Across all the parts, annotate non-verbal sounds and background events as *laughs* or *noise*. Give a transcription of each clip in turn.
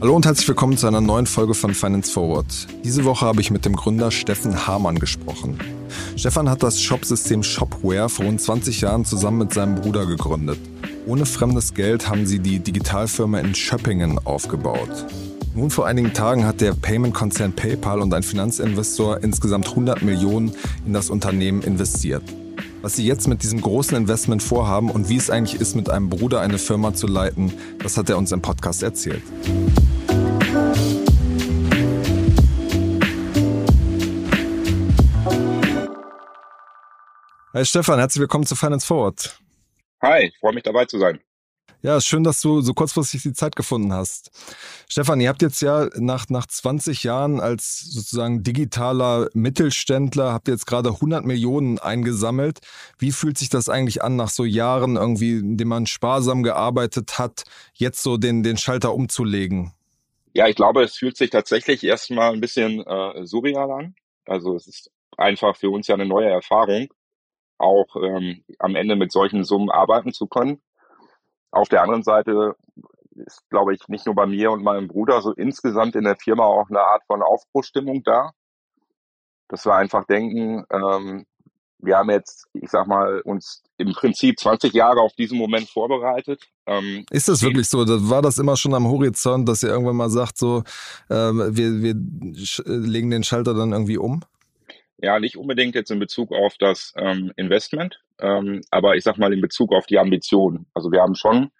Hallo und herzlich willkommen zu einer neuen Folge von Finance Forward. Diese Woche habe ich mit dem Gründer Steffen Hamann gesprochen. Stefan hat das Shopsystem Shopware vor rund 20 Jahren zusammen mit seinem Bruder gegründet. Ohne fremdes Geld haben sie die Digitalfirma in Schöppingen aufgebaut. Nun vor einigen Tagen hat der Payment-Konzern PayPal und ein Finanzinvestor insgesamt 100 Millionen in das Unternehmen investiert. Was sie jetzt mit diesem großen Investment vorhaben und wie es eigentlich ist, mit einem Bruder eine Firma zu leiten, das hat er uns im Podcast erzählt. Hi Stefan, herzlich willkommen zu Finance Forward. Hi, freue mich dabei zu sein. Ja, schön, dass du so kurzfristig die Zeit gefunden hast. Stefan, ihr habt jetzt ja nach, nach 20 Jahren als sozusagen digitaler Mittelständler, habt ihr jetzt gerade 100 Millionen eingesammelt. Wie fühlt sich das eigentlich an, nach so Jahren irgendwie, in denen man sparsam gearbeitet hat, jetzt so den, den Schalter umzulegen? Ja, ich glaube, es fühlt sich tatsächlich erstmal ein bisschen äh, surreal an. Also es ist einfach für uns ja eine neue Erfahrung, auch ähm, am Ende mit solchen Summen arbeiten zu können. Auf der anderen Seite ist, glaube ich, nicht nur bei mir und meinem Bruder, so insgesamt in der Firma auch eine Art von Aufbruchstimmung da. Dass wir einfach denken, ähm, wir haben jetzt, ich sag mal, uns im Prinzip 20 Jahre auf diesen Moment vorbereitet. Ähm, ist das wirklich so? War das immer schon am Horizont, dass ihr irgendwann mal sagt, so, ähm, wir, wir legen den Schalter dann irgendwie um? Ja, nicht unbedingt jetzt in Bezug auf das ähm, Investment, ähm, aber ich sag mal in Bezug auf die Ambition. Also wir haben schon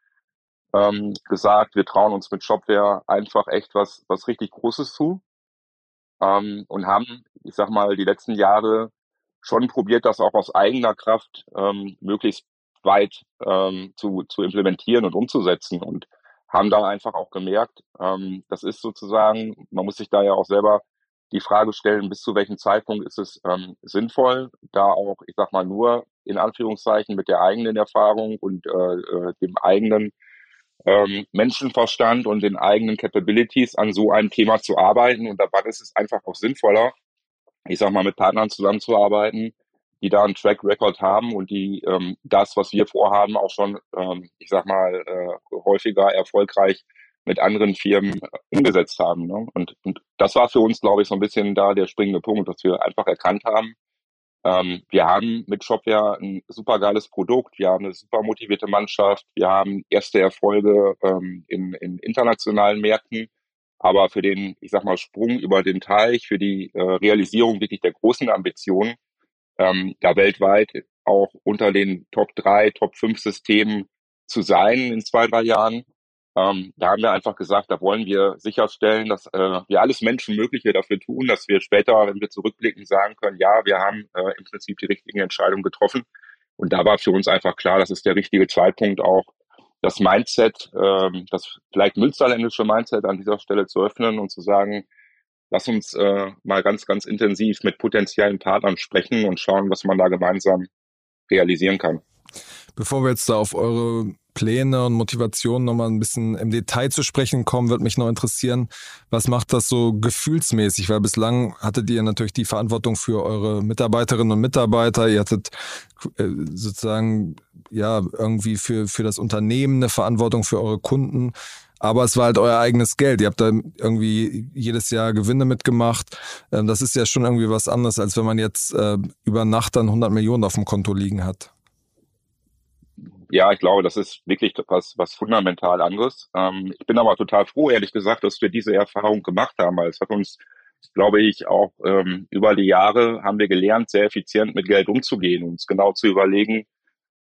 ähm, gesagt, wir trauen uns mit Shopware einfach echt was, was richtig Großes zu ähm, und haben, ich sag mal, die letzten Jahre schon probiert, das auch aus eigener Kraft ähm, möglichst weit ähm, zu, zu implementieren und umzusetzen und haben da einfach auch gemerkt, ähm, das ist sozusagen, man muss sich da ja auch selber die Frage stellen, bis zu welchem Zeitpunkt ist es ähm, sinnvoll, da auch, ich sag mal, nur in Anführungszeichen mit der eigenen Erfahrung und äh, äh, dem eigenen ähm, Menschenverstand und den eigenen Capabilities an so einem Thema zu arbeiten. Und dabei ist es einfach auch sinnvoller, ich sag mal, mit Partnern zusammenzuarbeiten, die da einen Track Record haben und die ähm, das, was wir vorhaben, auch schon, ähm, ich sag mal, äh, häufiger erfolgreich mit anderen Firmen äh, umgesetzt haben. Ne? Und, und das war für uns, glaube ich, so ein bisschen da der springende Punkt, dass wir einfach erkannt haben, ähm, wir haben mit Shopware ein super geiles Produkt, wir haben eine super motivierte Mannschaft, wir haben erste Erfolge ähm, in, in internationalen Märkten, aber für den, ich sag mal, Sprung über den Teich, für die äh, Realisierung wirklich der großen Ambitionen, ähm, da weltweit auch unter den Top 3, Top 5 Systemen zu sein in zwei, drei Jahren, ähm, da haben wir einfach gesagt, da wollen wir sicherstellen, dass äh, wir alles Menschenmögliche dafür tun, dass wir später, wenn wir zurückblicken, sagen können, ja, wir haben äh, im Prinzip die richtigen Entscheidungen getroffen. Und da war für uns einfach klar, das ist der richtige Zeitpunkt auch, das Mindset, ähm, das vielleicht münsterländische Mindset an dieser Stelle zu öffnen und zu sagen, lass uns äh, mal ganz, ganz intensiv mit potenziellen Partnern sprechen und schauen, was man da gemeinsam realisieren kann. Bevor wir jetzt da auf eure Pläne und Motivationen nochmal ein bisschen im Detail zu sprechen kommen, wird mich noch interessieren, was macht das so gefühlsmäßig? Weil bislang hattet ihr natürlich die Verantwortung für eure Mitarbeiterinnen und Mitarbeiter. Ihr hattet äh, sozusagen ja irgendwie für, für das Unternehmen eine Verantwortung für eure Kunden. Aber es war halt euer eigenes Geld. Ihr habt da irgendwie jedes Jahr Gewinne mitgemacht. Ähm, das ist ja schon irgendwie was anderes, als wenn man jetzt äh, über Nacht dann 100 Millionen auf dem Konto liegen hat ja, ich glaube, das ist wirklich was, was fundamental anderes. Ähm, ich bin aber total froh, ehrlich gesagt, dass wir diese Erfahrung gemacht haben, weil es hat uns, glaube ich, auch ähm, über die Jahre haben wir gelernt, sehr effizient mit Geld umzugehen, uns genau zu überlegen,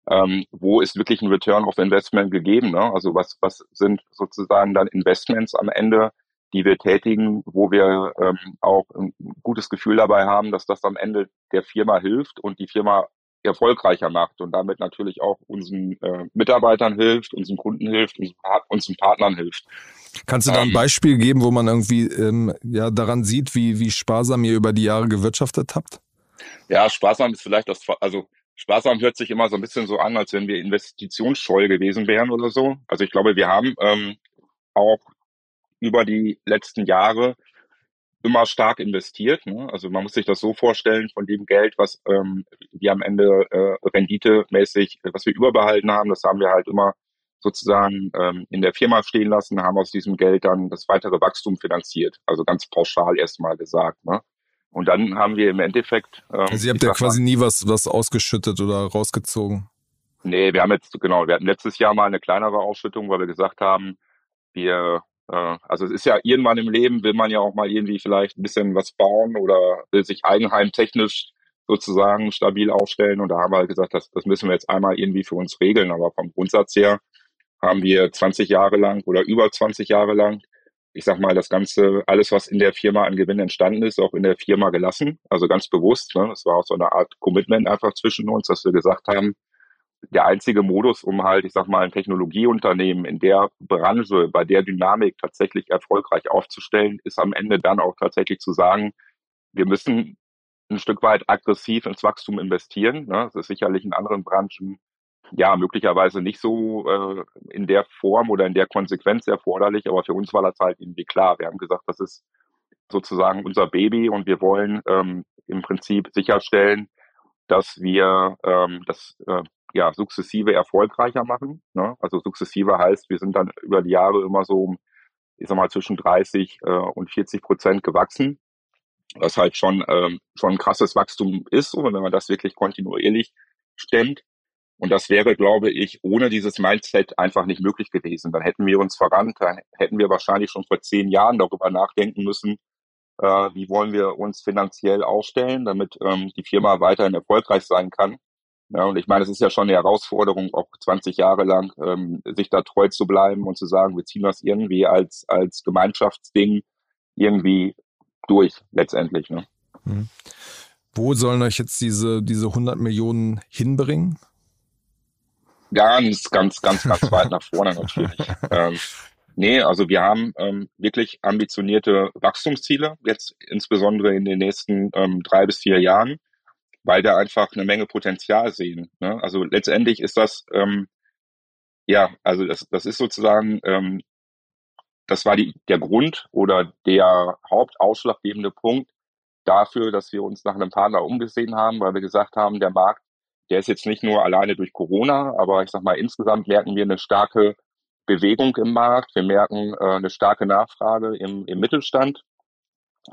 ähm, wo ist wirklich ein Return of Investment gegeben. Ne? Also was, was sind sozusagen dann Investments am Ende, die wir tätigen, wo wir ähm, auch ein gutes Gefühl dabei haben, dass das am Ende der Firma hilft und die Firma erfolgreicher macht und damit natürlich auch unseren äh, Mitarbeitern hilft, unseren Kunden hilft, unseren, unseren Partnern hilft. Kannst du da ein ähm, Beispiel geben, wo man irgendwie ähm, ja daran sieht, wie, wie sparsam ihr über die Jahre gewirtschaftet habt? Ja, sparsam ist vielleicht das, also sparsam hört sich immer so ein bisschen so an, als wenn wir investitionsscheu gewesen wären oder so. Also ich glaube, wir haben ähm, auch über die letzten Jahre immer stark investiert. Ne? Also man muss sich das so vorstellen, von dem Geld, was ähm, wir am Ende äh, renditemäßig, was wir überbehalten haben, das haben wir halt immer sozusagen ähm, in der Firma stehen lassen, haben aus diesem Geld dann das weitere Wachstum finanziert. Also ganz pauschal erstmal gesagt. Ne? Und dann haben wir im Endeffekt. Ähm, also ihr habt ja quasi nie was, was ausgeschüttet oder rausgezogen. Nee, wir haben jetzt, genau, wir hatten letztes Jahr mal eine kleinere Ausschüttung, weil wir gesagt haben, wir, äh, also es ist ja irgendwann im Leben, will man ja auch mal irgendwie vielleicht ein bisschen was bauen oder will sich eigenheimtechnisch sozusagen stabil aufstellen. Und da haben wir halt gesagt, das, das müssen wir jetzt einmal irgendwie für uns regeln. Aber vom Grundsatz her haben wir 20 Jahre lang oder über 20 Jahre lang, ich sag mal, das Ganze, alles, was in der Firma an Gewinn entstanden ist, auch in der Firma gelassen. Also ganz bewusst. Ne? Das war auch so eine Art Commitment einfach zwischen uns, dass wir gesagt haben, der einzige Modus, um halt, ich sag mal, ein Technologieunternehmen in der Branche, bei der Dynamik tatsächlich erfolgreich aufzustellen, ist am Ende dann auch tatsächlich zu sagen, wir müssen ein Stück weit aggressiv ins Wachstum investieren. Ne? Das ist sicherlich in anderen Branchen ja, möglicherweise nicht so äh, in der Form oder in der Konsequenz erforderlich, aber für uns war das halt irgendwie klar. Wir haben gesagt, das ist sozusagen unser Baby und wir wollen ähm, im Prinzip sicherstellen, dass wir ähm, das äh, ja sukzessive erfolgreicher machen. Ne? Also sukzessive heißt, wir sind dann über die Jahre immer so um, ich sag mal, zwischen 30 äh, und 40 Prozent gewachsen, was halt schon ähm, schon ein krasses Wachstum ist. Und wenn man das wirklich kontinuierlich stemmt, und das wäre, glaube ich, ohne dieses Mindset einfach nicht möglich gewesen. Dann hätten wir uns verrannt, dann hätten wir wahrscheinlich schon vor zehn Jahren darüber nachdenken müssen, äh, wie wollen wir uns finanziell aufstellen, damit ähm, die Firma weiterhin erfolgreich sein kann. Ja, und ich meine, es ist ja schon eine Herausforderung, auch 20 Jahre lang ähm, sich da treu zu bleiben und zu sagen, wir ziehen das irgendwie als, als Gemeinschaftsding irgendwie durch, letztendlich. Ne? Hm. Wo sollen euch jetzt diese, diese 100 Millionen hinbringen? Ganz, ganz, ganz, ganz weit nach vorne *laughs* natürlich. Ähm, nee, also wir haben ähm, wirklich ambitionierte Wachstumsziele, jetzt insbesondere in den nächsten ähm, drei bis vier Jahren, weil wir einfach eine Menge Potenzial sehen. Ne? Also letztendlich ist das, ähm, ja, also das, das ist sozusagen, ähm, das war die, der Grund oder der hauptausschlaggebende Punkt dafür, dass wir uns nach einem Partner umgesehen haben, weil wir gesagt haben, der Markt der ist jetzt nicht nur alleine durch Corona, aber ich sag mal, insgesamt merken wir eine starke Bewegung im Markt. Wir merken äh, eine starke Nachfrage im, im Mittelstand,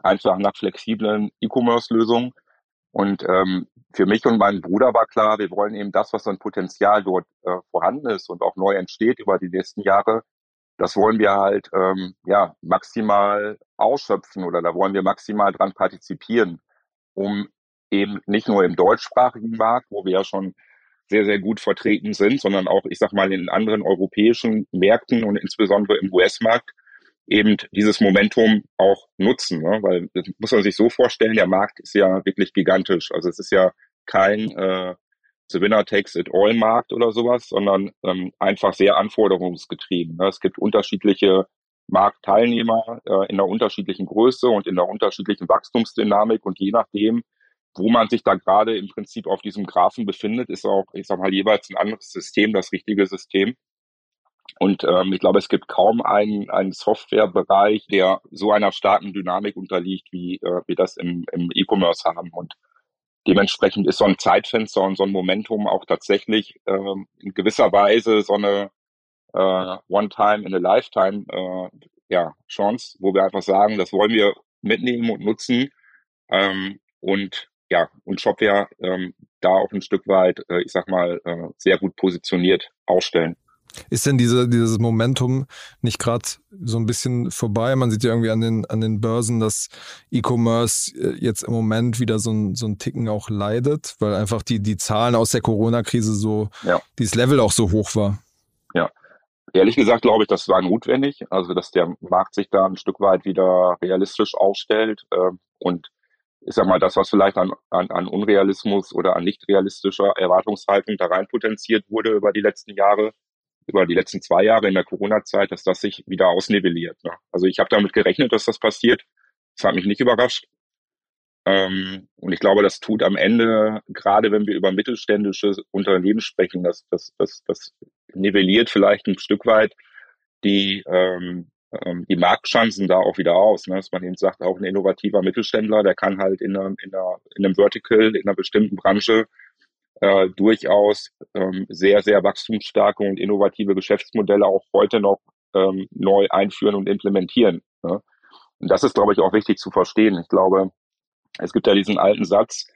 einfach nach flexiblen E-Commerce-Lösungen. Und ähm, für mich und meinen Bruder war klar, wir wollen eben das, was an Potenzial dort äh, vorhanden ist und auch neu entsteht über die nächsten Jahre, das wollen wir halt ähm, ja maximal ausschöpfen oder da wollen wir maximal dran partizipieren, um eben nicht nur im deutschsprachigen Markt, wo wir ja schon sehr, sehr gut vertreten sind, sondern auch, ich sag mal, in anderen europäischen Märkten und insbesondere im US-Markt eben dieses Momentum auch nutzen. Ne? Weil das muss man sich so vorstellen, der Markt ist ja wirklich gigantisch. Also es ist ja kein äh, The Winner Takes It All Markt oder sowas, sondern ähm, einfach sehr anforderungsgetrieben. Ne? Es gibt unterschiedliche Marktteilnehmer äh, in einer unterschiedlichen Größe und in einer unterschiedlichen Wachstumsdynamik und je nachdem, wo man sich da gerade im Prinzip auf diesem Graphen befindet, ist auch, ich sag mal, jeweils ein anderes System, das richtige System. Und ähm, ich glaube, es gibt kaum einen, einen Softwarebereich, der so einer starken Dynamik unterliegt, wie äh, wir das im, im E-Commerce haben. Und dementsprechend ist so ein Zeitfenster und so ein Momentum auch tatsächlich ähm, in gewisser Weise so eine äh, One-Time in a Lifetime äh, ja, Chance, wo wir einfach sagen, das wollen wir mitnehmen und nutzen. Ähm, und ja, und Shopware ähm, da auch ein Stück weit, äh, ich sag mal, äh, sehr gut positioniert ausstellen. Ist denn diese, dieses Momentum nicht gerade so ein bisschen vorbei? Man sieht ja irgendwie an den, an den Börsen, dass E-Commerce äh, jetzt im Moment wieder so ein, so ein Ticken auch leidet, weil einfach die, die Zahlen aus der Corona-Krise so, ja. dieses Level auch so hoch war. Ja. Ehrlich gesagt glaube ich, das war notwendig, also dass der Markt sich da ein Stück weit wieder realistisch aufstellt äh, und ich sag mal, das, was vielleicht an, an, an Unrealismus oder an nicht realistischer Erwartungshaltung da rein potenziert wurde über die letzten Jahre, über die letzten zwei Jahre in der Corona-Zeit, dass das sich wieder ausnivelliert. Ne? Also ich habe damit gerechnet, dass das passiert. Das hat mich nicht überrascht. Ähm, und ich glaube, das tut am Ende, gerade wenn wir über mittelständische Unternehmen sprechen, das, das, das, das nivelliert vielleicht ein Stück weit die, ähm, ähm, die Marktchancen da auch wieder aus. Ne? Dass man eben sagt, auch ein innovativer Mittelständler, der kann halt in, einer, in, einer, in einem Vertical, in einer bestimmten Branche äh, durchaus ähm, sehr, sehr wachstumsstarke und innovative Geschäftsmodelle auch heute noch ähm, neu einführen und implementieren. Ne? Und das ist, glaube ich, auch wichtig zu verstehen. Ich glaube, es gibt ja diesen alten Satz,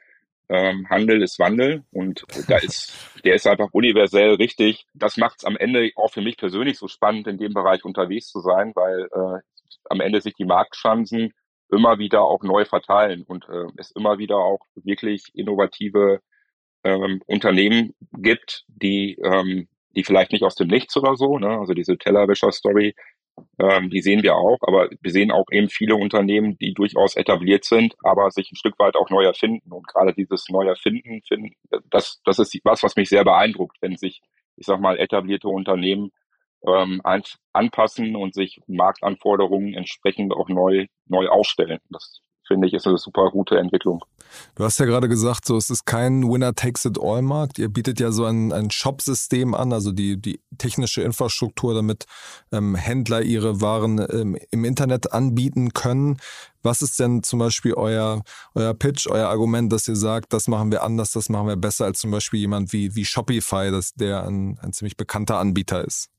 ähm, Handel ist Wandel und da ist, *laughs* der ist einfach universell richtig. Das macht es am Ende auch für mich persönlich so spannend, in dem Bereich unterwegs zu sein, weil äh, am Ende sich die Marktchancen immer wieder auch neu verteilen und äh, es immer wieder auch wirklich innovative ähm, Unternehmen gibt, die, ähm, die vielleicht nicht aus dem Nichts oder so, ne? also diese Tellerwäscher-Story, ähm, die sehen wir auch, aber wir sehen auch eben viele Unternehmen, die durchaus etabliert sind, aber sich ein Stück weit auch neu erfinden. Und gerade dieses Neuerfinden, finden, das, das ist was, was mich sehr beeindruckt, wenn sich, ich sag mal, etablierte Unternehmen ähm, anpassen und sich Marktanforderungen entsprechend auch neu, neu aufstellen. Das finde ich, ist eine super gute Entwicklung. Du hast ja gerade gesagt, so es ist kein Winner-Takes-it-all-Markt. Ihr bietet ja so ein, ein Shop-System an, also die, die technische Infrastruktur, damit ähm, Händler ihre Waren ähm, im Internet anbieten können. Was ist denn zum Beispiel euer, euer Pitch, euer Argument, dass ihr sagt, das machen wir anders, das machen wir besser als zum Beispiel jemand wie, wie Shopify, das, der ein, ein ziemlich bekannter Anbieter ist?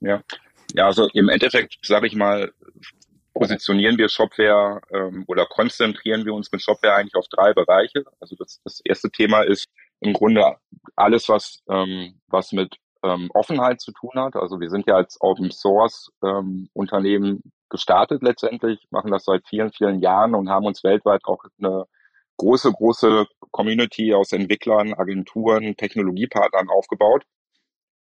Ja, ja, also im Endeffekt, sage ich mal, positionieren wir Shopware ähm, oder konzentrieren wir uns mit Shopware eigentlich auf drei Bereiche. Also das, das erste Thema ist im Grunde alles, was, ähm, was mit ähm, Offenheit zu tun hat. Also wir sind ja als Open Source ähm, Unternehmen gestartet letztendlich, machen das seit vielen, vielen Jahren und haben uns weltweit auch eine große, große Community aus Entwicklern, Agenturen, Technologiepartnern aufgebaut,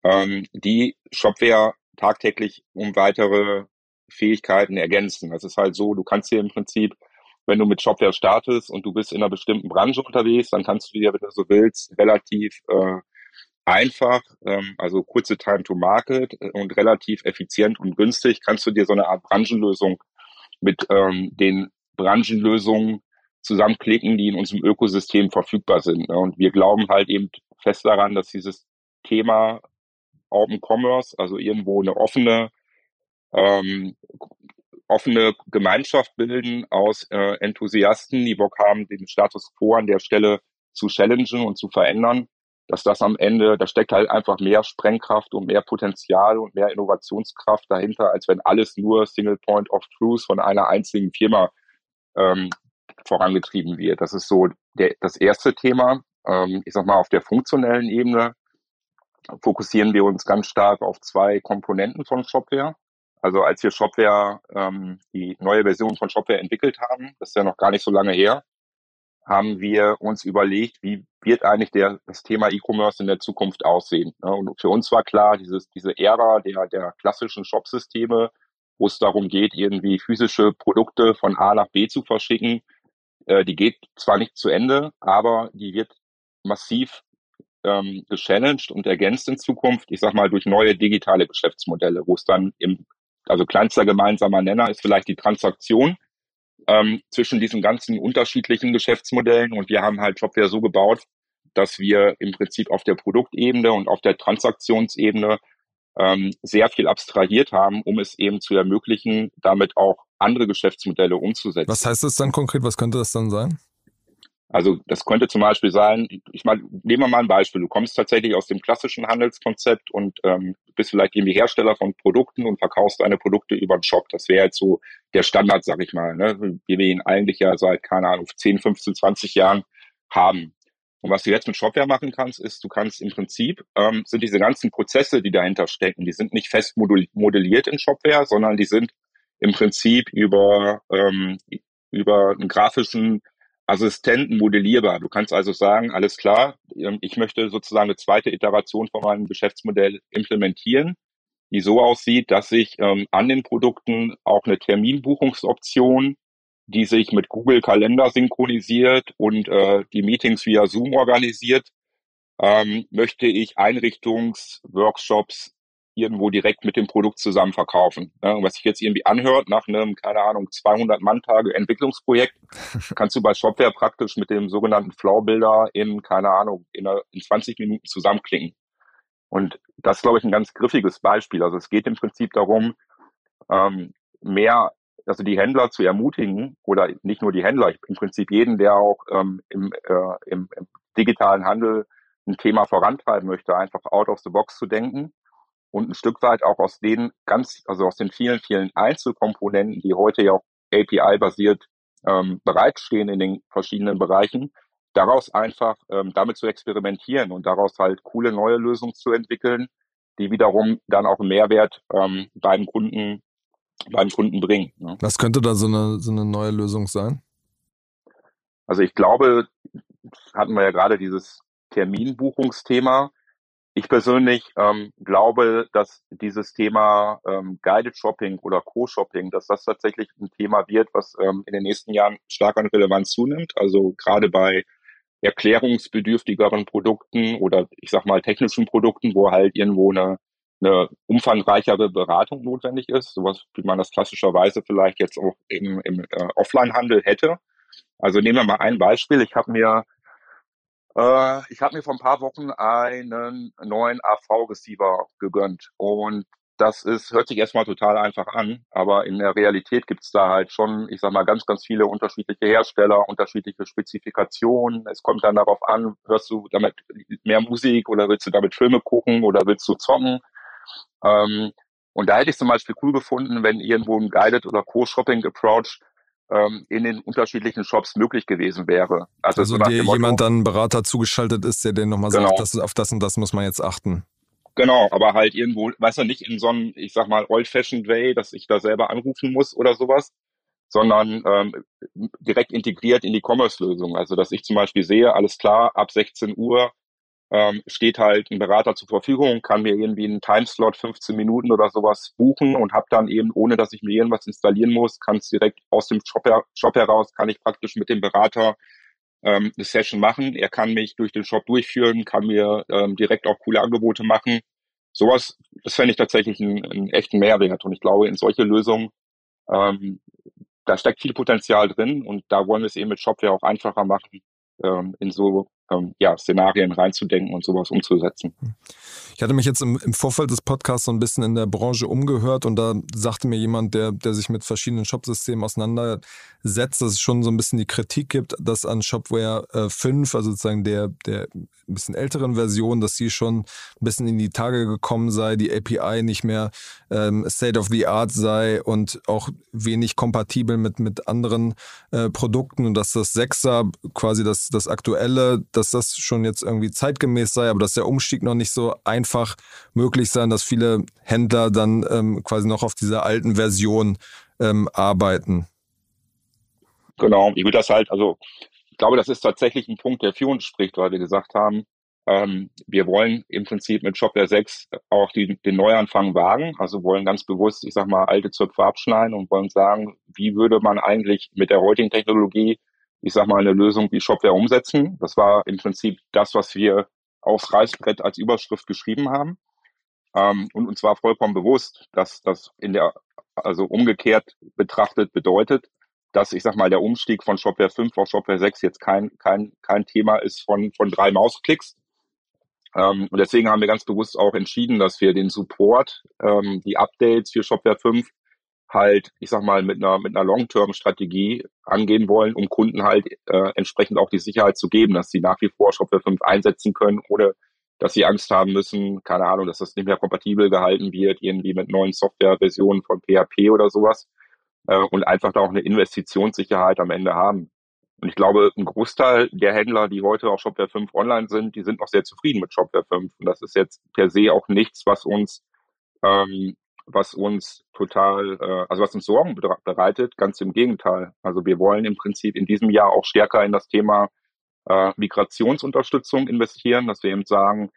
ähm, die Shopware tagtäglich um weitere Fähigkeiten ergänzen. Es ist halt so, du kannst hier im Prinzip, wenn du mit Shopware startest und du bist in einer bestimmten Branche unterwegs, dann kannst du dir, wenn du so willst, relativ äh, einfach, ähm, also kurze Time to Market äh, und relativ effizient und günstig, kannst du dir so eine Art Branchenlösung mit ähm, den Branchenlösungen zusammenklicken, die in unserem Ökosystem verfügbar sind. Ne? Und wir glauben halt eben fest daran, dass dieses Thema Open Commerce, also irgendwo eine offene ähm, offene Gemeinschaft bilden aus äh, Enthusiasten, die Bock haben, den Status quo an der Stelle zu challengen und zu verändern, dass das am Ende, da steckt halt einfach mehr Sprengkraft und mehr Potenzial und mehr Innovationskraft dahinter, als wenn alles nur Single Point of Truth von einer einzigen Firma ähm, vorangetrieben wird. Das ist so der, das erste Thema. Ähm, ich sag mal, auf der funktionellen Ebene fokussieren wir uns ganz stark auf zwei Komponenten von Shopware. Also als wir Shopware, ähm, die neue Version von Shopware entwickelt haben, das ist ja noch gar nicht so lange her, haben wir uns überlegt, wie wird eigentlich der, das Thema E-Commerce in der Zukunft aussehen. Ne? Und für uns war klar, dieses, diese Ära der, der klassischen Shopsysteme, wo es darum geht, irgendwie physische Produkte von A nach B zu verschicken, äh, die geht zwar nicht zu Ende, aber die wird massiv ähm, gechallenged und ergänzt in Zukunft, ich sag mal, durch neue digitale Geschäftsmodelle, wo es dann im also kleinster gemeinsamer Nenner ist vielleicht die Transaktion ähm, zwischen diesen ganzen unterschiedlichen Geschäftsmodellen. Und wir haben halt Shopware so gebaut, dass wir im Prinzip auf der Produktebene und auf der Transaktionsebene ähm, sehr viel abstrahiert haben, um es eben zu ermöglichen, damit auch andere Geschäftsmodelle umzusetzen. Was heißt das dann konkret? Was könnte das dann sein? Also das könnte zum Beispiel sein, ich meine, nehmen wir mal ein Beispiel. Du kommst tatsächlich aus dem klassischen Handelskonzept und ähm, bist vielleicht irgendwie Hersteller von Produkten und verkaufst deine Produkte über den Shop. Das wäre jetzt so der Standard, sag ich mal, ne? wie wir ihn eigentlich ja seit, keine Ahnung, 10, 15, 20 Jahren haben. Und was du jetzt mit Shopware machen kannst, ist, du kannst im Prinzip, ähm, sind diese ganzen Prozesse, die dahinter stecken, die sind nicht fest modelliert in Shopware, sondern die sind im Prinzip über, ähm, über einen grafischen Assistenten modellierbar. Du kannst also sagen, alles klar, ähm, ich möchte sozusagen eine zweite Iteration von meinem Geschäftsmodell implementieren, die so aussieht, dass ich ähm, an den Produkten auch eine Terminbuchungsoption, die sich mit Google Kalender synchronisiert und äh, die Meetings via Zoom organisiert, ähm, möchte ich Einrichtungsworkshops irgendwo direkt mit dem Produkt zusammen verkaufen. Ja, und was sich jetzt irgendwie anhört nach einem, keine Ahnung, 200 Mann-Tage Entwicklungsprojekt, *laughs* kannst du bei Shopware praktisch mit dem sogenannten Flow-Builder in, keine Ahnung, in, in 20 Minuten zusammenklicken. Und das ist, glaube ich, ein ganz griffiges Beispiel. Also es geht im Prinzip darum, ähm, mehr, also die Händler zu ermutigen oder nicht nur die Händler, im Prinzip jeden, der auch ähm, im, äh, im, im digitalen Handel ein Thema vorantreiben möchte, einfach out of the box zu denken und ein Stück weit auch aus den ganz, also aus den vielen, vielen Einzelkomponenten, die heute ja auch API-basiert ähm, bereitstehen in den verschiedenen Bereichen, daraus einfach ähm, damit zu experimentieren und daraus halt coole neue Lösungen zu entwickeln, die wiederum dann auch einen Mehrwert ähm, beim Kunden beim Kunden bringen. Ne? Was könnte da so eine so eine neue Lösung sein? Also ich glaube, hatten wir ja gerade dieses Terminbuchungsthema. Ich persönlich ähm, glaube, dass dieses Thema ähm, Guided Shopping oder Co-Shopping, dass das tatsächlich ein Thema wird, was ähm, in den nächsten Jahren stark an Relevanz zunimmt. Also gerade bei erklärungsbedürftigeren Produkten oder ich sag mal technischen Produkten, wo halt irgendwo eine, eine umfangreichere Beratung notwendig ist, sowas wie man das klassischerweise vielleicht jetzt auch im, im äh, Offline-Handel hätte. Also nehmen wir mal ein Beispiel. Ich habe mir äh, ich habe mir vor ein paar Wochen einen neuen AV-Receiver gegönnt und das ist, hört sich erstmal total einfach an, aber in der Realität gibt es da halt schon, ich sag mal, ganz, ganz viele unterschiedliche Hersteller, unterschiedliche Spezifikationen. Es kommt dann darauf an, hörst du damit mehr Musik oder willst du damit Filme gucken oder willst du zocken? Ähm, und da hätte ich zum Beispiel cool gefunden, wenn irgendwo ein Guided oder Co-Shopping-Approach ähm, in den unterschiedlichen Shops möglich gewesen wäre. Also, also so dir jemand dann Berater zugeschaltet ist, der den nochmal genau. sagt, das, auf das und das muss man jetzt achten. Genau, aber halt irgendwo, weißt du, nicht in so einem, ich sag mal, old-fashioned way, dass ich da selber anrufen muss oder sowas, sondern ähm, direkt integriert in die Commerce-Lösung. Also, dass ich zum Beispiel sehe, alles klar, ab 16 Uhr ähm, steht halt ein Berater zur Verfügung, kann mir irgendwie einen Timeslot 15 Minuten oder sowas buchen und habe dann eben, ohne dass ich mir irgendwas installieren muss, kann es direkt aus dem Shop, her Shop heraus, kann ich praktisch mit dem Berater ähm, eine Session machen. Er kann mich durch den Shop durchführen, kann mir ähm, direkt auch coole Angebote machen. Sowas, das fände ich tatsächlich einen, einen echten Mehrwert. Und ich glaube, in solche Lösungen, ähm, da steckt viel Potenzial drin und da wollen wir es eben mit Shopware auch einfacher machen, ähm, in so ähm, ja, Szenarien reinzudenken und sowas umzusetzen. Ich hatte mich jetzt im, im, Vorfeld des Podcasts so ein bisschen in der Branche umgehört und da sagte mir jemand, der, der sich mit verschiedenen Shopsystemen auseinandersetzt, dass es schon so ein bisschen die Kritik gibt, dass an Shopware äh, 5, also sozusagen der, der ein bisschen älteren Version, dass sie schon ein bisschen in die Tage gekommen sei, die API nicht mehr ähm, State of the Art sei und auch wenig kompatibel mit, mit anderen äh, Produkten und dass das 6er quasi das, das aktuelle, dass das schon jetzt irgendwie zeitgemäß sei, aber dass der Umstieg noch nicht so einfach möglich sei, dass viele Händler dann ähm, quasi noch auf dieser alten Version ähm, arbeiten. Genau, ich will das halt, also ich glaube, das ist tatsächlich ein Punkt, der für uns spricht, weil wir gesagt haben, ähm, wir wollen im Prinzip mit Shopware 6 auch die, den Neuanfang wagen, also wollen ganz bewusst, ich sag mal, alte Zöpfe abschneiden und wollen sagen, wie würde man eigentlich mit der heutigen Technologie ich sag mal, eine Lösung wie Shopware umsetzen. Das war im Prinzip das, was wir aufs Reißbrett als Überschrift geschrieben haben. Ähm, und uns war vollkommen bewusst, dass das in der, also umgekehrt betrachtet bedeutet, dass ich sag mal, der Umstieg von Shopware 5 auf Shopware 6 jetzt kein, kein, kein Thema ist von, von drei Mausklicks. Ähm, und deswegen haben wir ganz bewusst auch entschieden, dass wir den Support, ähm, die Updates für Shopware 5 halt, ich sag mal, mit einer, mit einer Long-Term-Strategie angehen wollen, um Kunden halt äh, entsprechend auch die Sicherheit zu geben, dass sie nach wie vor Shopware 5 einsetzen können, ohne dass sie Angst haben müssen, keine Ahnung, dass das nicht mehr kompatibel gehalten wird, irgendwie mit neuen Softwareversionen von PHP oder sowas äh, und einfach da auch eine Investitionssicherheit am Ende haben. Und ich glaube, ein Großteil der Händler, die heute auf Shopware 5 online sind, die sind noch sehr zufrieden mit Shopware 5. Und das ist jetzt per se auch nichts, was uns ähm, was uns total, äh, also was uns Sorgen bereitet, ganz im Gegenteil. Also wir wollen im Prinzip in diesem Jahr auch stärker in das Thema äh, Migrationsunterstützung investieren, dass wir eben sagen,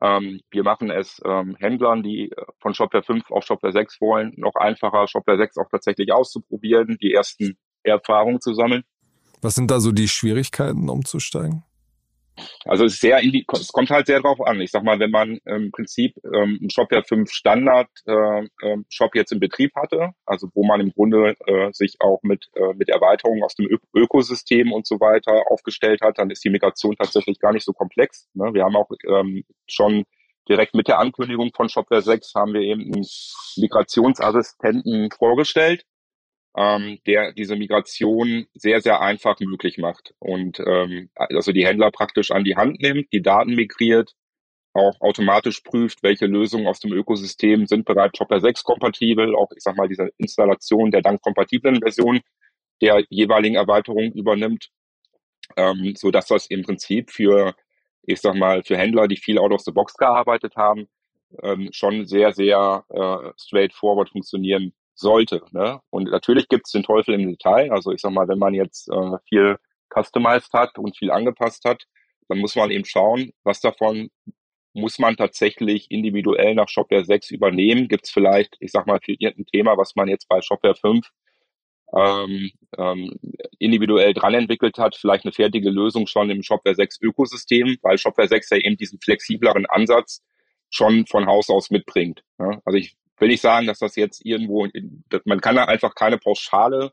ähm, wir machen es ähm, Händlern, die äh, von Shopware 5 auf Shopware 6 wollen, noch einfacher, Shopware 6 auch tatsächlich auszuprobieren, die ersten Erfahrungen zu sammeln. Was sind da so die Schwierigkeiten, umzusteigen? Also es sehr, es kommt halt sehr drauf an. Ich sag mal, wenn man im Prinzip ähm, einen Shopware 5 Standard äh, ähm, Shop jetzt in Betrieb hatte, also wo man im Grunde äh, sich auch mit, äh, mit Erweiterungen aus dem Ö Ökosystem und so weiter aufgestellt hat, dann ist die Migration tatsächlich gar nicht so komplex. Ne? Wir haben auch ähm, schon direkt mit der Ankündigung von Shopware 6 haben wir eben einen Migrationsassistenten vorgestellt, ähm, der diese Migration sehr, sehr einfach möglich macht und ähm, also die Händler praktisch an die Hand nimmt, die Daten migriert, auch automatisch prüft, welche Lösungen aus dem Ökosystem sind bereits Shopware 6 kompatibel, auch ich sag mal diese Installation der dann kompatiblen Version der jeweiligen Erweiterung übernimmt, ähm, so dass das im Prinzip für ich sag mal für Händler, die viel out of the box gearbeitet haben, ähm, schon sehr sehr äh, straightforward funktionieren sollte. Ne? Und natürlich gibt es den Teufel im Detail. Also ich sag mal, wenn man jetzt äh, viel customized hat und viel angepasst hat, dann muss man eben schauen, was davon muss man tatsächlich individuell nach Shopware 6 übernehmen? Gibt es vielleicht, ich sag mal, für irgendein Thema, was man jetzt bei Shopware 5 ähm, ähm, individuell dran entwickelt hat, vielleicht eine fertige Lösung schon im Shopware 6 Ökosystem, weil Shopware 6 ja eben diesen flexibleren Ansatz schon von Haus aus mitbringt. Ja? Also ich will nicht sagen, dass das jetzt irgendwo, man kann da einfach keine pauschale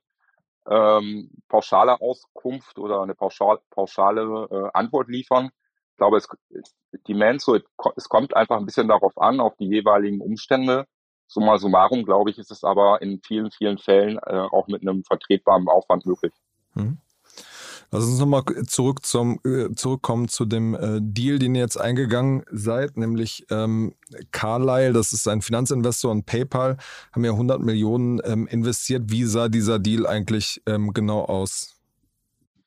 ähm, pauschale Auskunft oder eine pauschal, pauschale äh, Antwort liefern glaube, es, die Manso, es kommt einfach ein bisschen darauf an, auf die jeweiligen Umstände. Summa summarum, glaube ich, ist es aber in vielen, vielen Fällen äh, auch mit einem vertretbaren Aufwand möglich. Hm. Lass uns nochmal zurück zum, äh, zurückkommen zu dem äh, Deal, den ihr jetzt eingegangen seid, nämlich ähm, Carlyle, das ist ein Finanzinvestor und PayPal, haben ja 100 Millionen ähm, investiert. Wie sah dieser Deal eigentlich ähm, genau aus?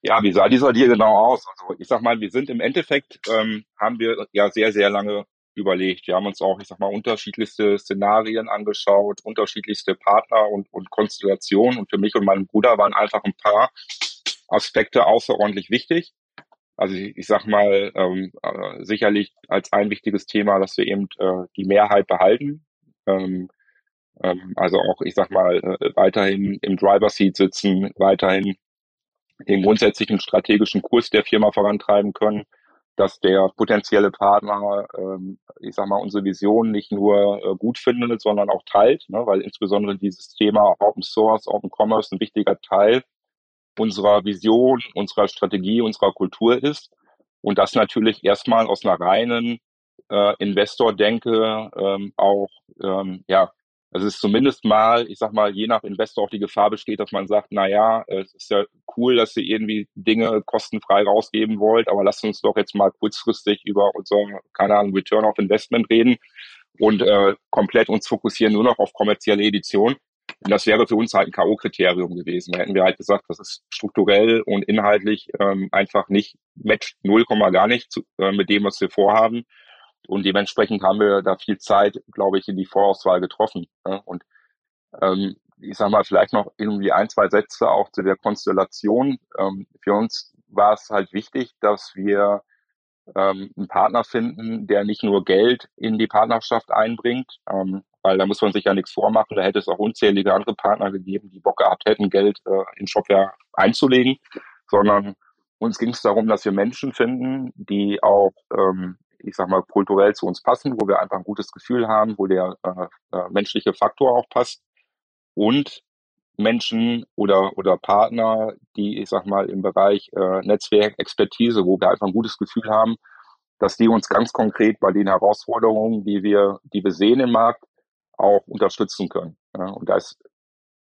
Ja, wie sah dieser Deal genau aus? Also ich sag mal, wir sind im Endeffekt, ähm, haben wir ja sehr, sehr lange überlegt. Wir haben uns auch, ich sag mal, unterschiedlichste Szenarien angeschaut, unterschiedlichste Partner und, und Konstellationen. Und für mich und meinen Bruder waren einfach ein paar Aspekte außerordentlich wichtig. Also ich, ich sag mal, ähm, äh, sicherlich als ein wichtiges Thema, dass wir eben äh, die Mehrheit behalten. Ähm, ähm, also auch, ich sag mal, äh, weiterhin im Driver Seat sitzen, weiterhin den grundsätzlichen strategischen Kurs der Firma vorantreiben können, dass der potenzielle Partner, ähm, ich sag mal, unsere Vision nicht nur äh, gut findet, sondern auch teilt, ne, weil insbesondere dieses Thema Open Source, Open Commerce ein wichtiger Teil unserer Vision, unserer Strategie, unserer Kultur ist. Und das natürlich erstmal aus einer reinen äh, Investor-Denke ähm, auch ähm, ja, also es ist zumindest mal, ich sag mal, je nach Investor auch die Gefahr besteht, dass man sagt, na ja, es ist ja cool, dass ihr irgendwie Dinge kostenfrei rausgeben wollt, aber lasst uns doch jetzt mal kurzfristig über unser, keine Ahnung, Return of Investment reden und äh, komplett uns fokussieren nur noch auf kommerzielle Edition. Und das wäre für uns halt ein K.O.-Kriterium gewesen. Da hätten wir halt gesagt, das ist strukturell und inhaltlich ähm, einfach nicht matcht 0, gar nicht zu, äh, mit dem, was wir vorhaben. Und dementsprechend haben wir da viel Zeit, glaube ich, in die Vorauswahl getroffen. Ja? Und ähm, ich sage mal vielleicht noch irgendwie ein, zwei Sätze auch zu der Konstellation. Ähm, für uns war es halt wichtig, dass wir ähm, einen Partner finden, der nicht nur Geld in die Partnerschaft einbringt, ähm, weil da muss man sich ja nichts vormachen. Da hätte es auch unzählige andere Partner gegeben, die Bock gehabt hätten, Geld äh, in Shopware einzulegen, sondern uns ging es darum, dass wir Menschen finden, die auch ähm, ich sag mal, kulturell zu uns passen, wo wir einfach ein gutes Gefühl haben, wo der äh, äh, menschliche Faktor auch passt und Menschen oder, oder Partner, die, ich sag mal, im Bereich äh, Netzwerk, Expertise, wo wir einfach ein gutes Gefühl haben, dass die uns ganz konkret bei den Herausforderungen, die wir, die wir sehen im Markt, auch unterstützen können. Ja, und da ist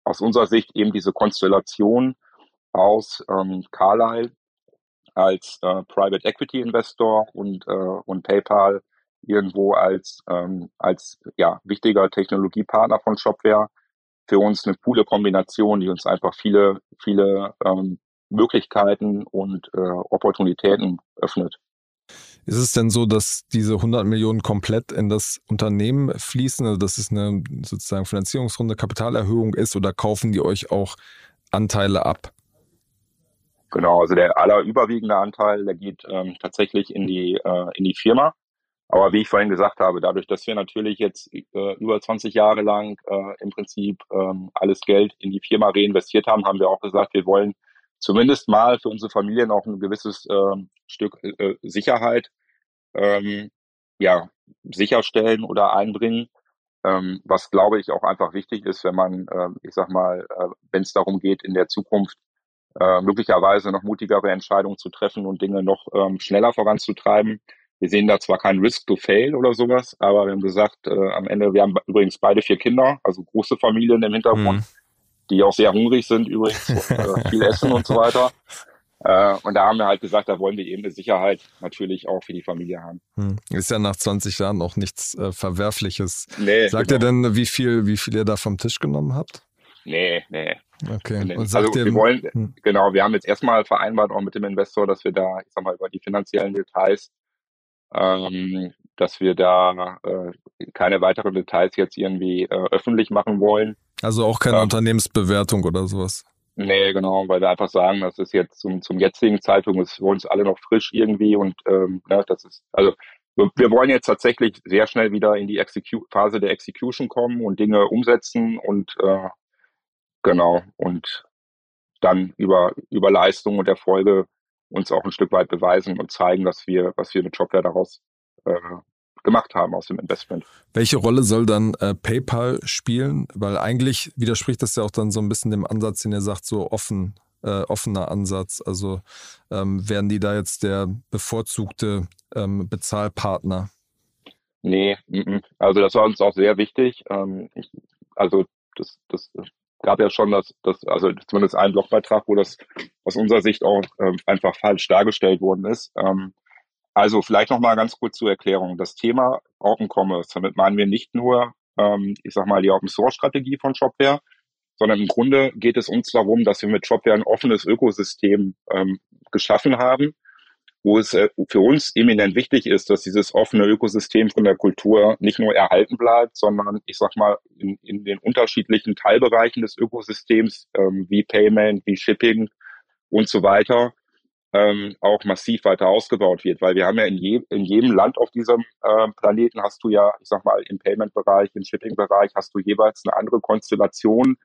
aus unserer Sicht eben diese Konstellation aus ähm, Carlyle, als äh, Private Equity Investor und, äh, und PayPal irgendwo als, ähm, als ja, wichtiger Technologiepartner von Shopware für uns eine coole Kombination, die uns einfach viele, viele ähm, Möglichkeiten und äh, Opportunitäten öffnet. Ist es denn so, dass diese 100 Millionen komplett in das Unternehmen fließen, also dass es eine sozusagen Finanzierungsrunde, Kapitalerhöhung ist oder kaufen die euch auch Anteile ab? Genau, also der allerüberwiegende Anteil, der geht ähm, tatsächlich in die, äh, in die Firma. Aber wie ich vorhin gesagt habe, dadurch, dass wir natürlich jetzt äh, über 20 Jahre lang äh, im Prinzip ähm, alles Geld in die Firma reinvestiert haben, haben wir auch gesagt, wir wollen zumindest mal für unsere Familien auch ein gewisses äh, Stück äh, Sicherheit ähm, ja, sicherstellen oder einbringen. Ähm, was glaube ich auch einfach wichtig ist, wenn man, äh, ich sag mal, äh, wenn es darum geht, in der Zukunft äh, möglicherweise noch mutigere Entscheidungen zu treffen und Dinge noch ähm, schneller voranzutreiben. wir sehen da zwar keinen Risk to Fail oder sowas, aber wir haben gesagt, äh, am Ende, wir haben übrigens beide vier Kinder, also große Familien im Hintergrund, mhm. Die auch sehr hungrig sind übrigens, und, äh, *laughs* viel essen und so weiter. Äh, und da haben wir halt gesagt, da wollen wir eben eine Sicherheit natürlich auch für die Familie haben. Hm. Ist ja nach 20 Jahren auch nichts äh, Verwerfliches. Nee, Sagt genau. ihr denn, wie viel, wie viel ihr da vom Tisch genommen habt? Nee, nee. Okay. Nee. Und also wir wollen, hm. genau, wir haben jetzt erstmal vereinbart auch mit dem Investor, dass wir da, ich sag mal, über die finanziellen Details, ähm, dass wir da äh, keine weiteren Details jetzt irgendwie öffentlich machen wollen. Also auch keine ähm, Unternehmensbewertung oder sowas. Nee, genau, weil wir einfach sagen, das ist jetzt zum, zum jetzigen Zeitpunkt ist für uns alle noch frisch irgendwie und ähm, ne, das ist, also wir wollen jetzt tatsächlich sehr schnell wieder in die Execu Phase der Execution kommen und Dinge umsetzen und äh, genau und dann über über Leistung und Erfolge uns auch ein Stück weit beweisen und zeigen, dass wir was wir mit Shopware daraus äh, gemacht haben aus dem Investment. Welche Rolle soll dann äh, PayPal spielen? Weil eigentlich widerspricht das ja auch dann so ein bisschen dem Ansatz, den ihr sagt, so offen, äh, offener Ansatz. Also ähm, werden die da jetzt der bevorzugte ähm, Bezahlpartner? Nee, m -m. also das war uns auch sehr wichtig. Ähm, ich, also das, das gab ja schon das, das, also zumindest einen Blogbeitrag, wo das aus unserer Sicht auch ähm, einfach falsch dargestellt worden ist. Ähm, also vielleicht noch mal ganz kurz zur Erklärung. Das Thema Open Commerce, damit meinen wir nicht nur, ähm, ich sag mal, die Open Source Strategie von Shopware, sondern im Grunde geht es uns darum, dass wir mit Shopware ein offenes Ökosystem ähm, geschaffen haben, wo es äh, für uns eminent wichtig ist, dass dieses offene Ökosystem von der Kultur nicht nur erhalten bleibt, sondern ich sag mal in, in den unterschiedlichen Teilbereichen des Ökosystems ähm, wie Payment, wie Shipping und so weiter ähm, auch massiv weiter ausgebaut wird, weil wir haben ja in, je, in jedem Land auf diesem äh, Planeten hast du ja, ich sag mal, im Payment-Bereich, im Shipping-Bereich hast du jeweils eine andere Konstellation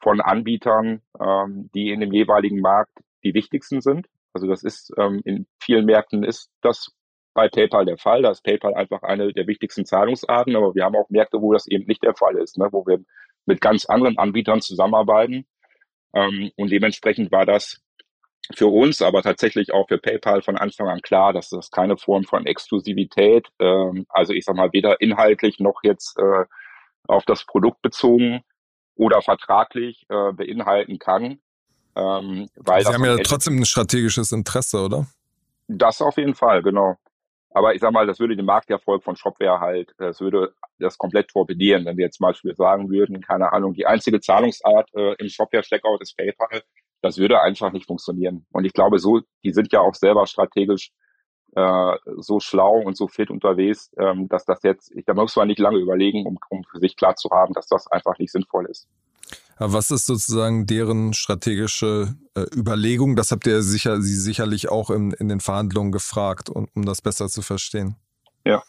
von Anbietern, ähm, die in dem jeweiligen Markt die wichtigsten sind. Also das ist ähm, in vielen Märkten ist das bei PayPal der Fall. Da ist PayPal einfach eine der wichtigsten Zahlungsarten, aber wir haben auch Märkte, wo das eben nicht der Fall ist, ne, wo wir mit ganz anderen Anbietern zusammenarbeiten. Ähm, und dementsprechend war das für uns, aber tatsächlich auch für PayPal von Anfang an klar, dass das keine Form von Exklusivität, ähm, also ich sag mal weder inhaltlich noch jetzt äh, auf das Produkt bezogen oder vertraglich äh, beinhalten kann. Ähm, weil Sie haben ja trotzdem ein strategisches Interesse, oder? Das auf jeden Fall, genau. Aber ich sag mal, das würde den Markterfolg von Shopware halt, das würde das komplett torpedieren, wenn wir jetzt zum Beispiel sagen würden, keine Ahnung, die einzige Zahlungsart äh, im Shopware-Checkout ist PayPal das würde einfach nicht funktionieren. Und ich glaube, so, die sind ja auch selber strategisch äh, so schlau und so fit unterwegs, ähm, dass das jetzt, da muss man nicht lange überlegen, um, um für sich klar zu haben, dass das einfach nicht sinnvoll ist. Aber was ist sozusagen deren strategische äh, Überlegung? Das habt ihr sicher, Sie sicherlich auch in, in den Verhandlungen gefragt, um, um das besser zu verstehen. Ja,